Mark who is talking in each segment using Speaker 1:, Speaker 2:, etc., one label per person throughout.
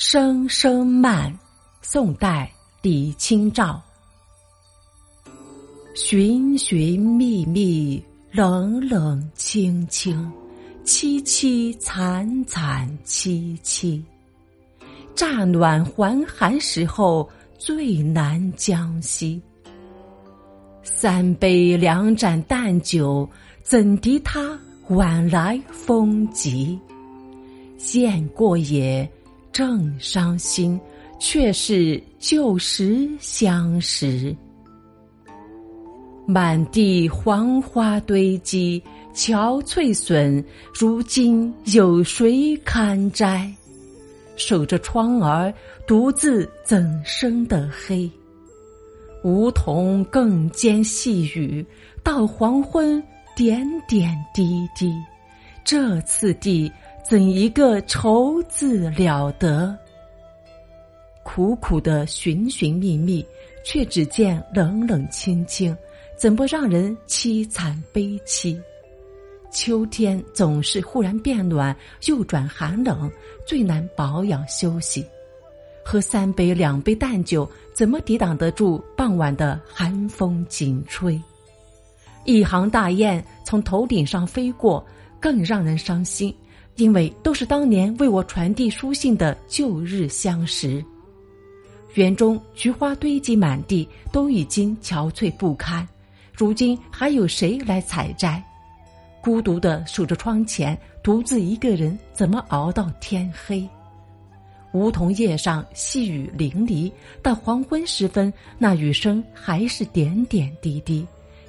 Speaker 1: 声声慢，宋代李清照。寻寻觅觅，冷冷清清，凄凄惨惨戚戚。乍暖还寒时候，最难将息。三杯两盏淡酒，怎敌他晚来风急？雁过也。正伤心，却是旧时相识。满地黄花堆积，憔悴损，如今有谁堪摘？守着窗儿，独自怎生得黑？梧桐更兼细雨，到黄昏点点滴滴。这次第。怎一个愁字了得！苦苦的寻寻觅觅，却只见冷冷清清，怎不让人凄惨悲戚？秋天总是忽然变暖，又转寒冷，最难保养休息。喝三杯两杯淡酒，怎么抵挡得住傍晚的寒风紧吹？一行大雁从头顶上飞过，更让人伤心。因为都是当年为我传递书信的旧日相识，园中菊花堆积满地，都已经憔悴不堪。如今还有谁来采摘？孤独的守着窗前，独自一个人，怎么熬到天黑？梧桐叶上细雨淋漓，到黄昏时分，那雨声还是点点滴滴。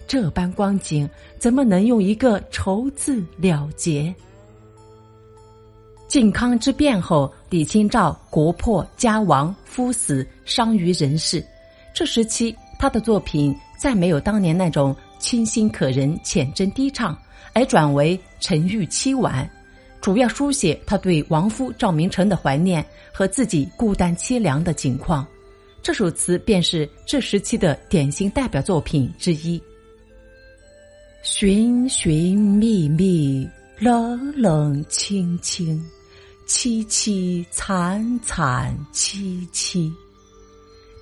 Speaker 1: 这般光景，怎么能用一个愁字了结？靖康之变后，李清照国破家亡，夫死，伤于人世。这时期，他的作品再没有当年那种清新可人、浅斟低唱，而转为沉郁凄婉，主要书写他对亡夫赵明诚的怀念和自己孤单凄凉的境况。这首词便是这时期的典型代表作品之一。寻寻觅觅，冷冷清清。凄凄惨惨戚戚，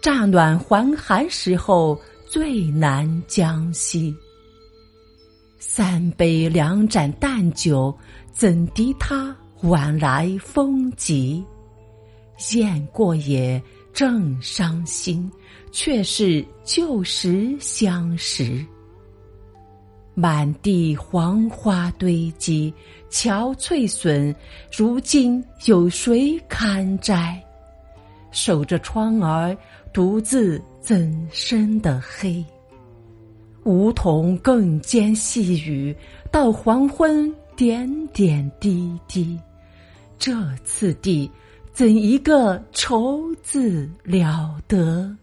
Speaker 1: 乍暖还寒时候最难将息。三杯两盏淡酒，怎敌他晚来风急？雁过也正伤心，却是旧时相识。满地黄花堆积，憔悴损，如今有谁堪摘？守着窗儿，独自怎生得黑？梧桐更兼细雨，到黄昏点点滴滴。这次第，怎一个愁字了得？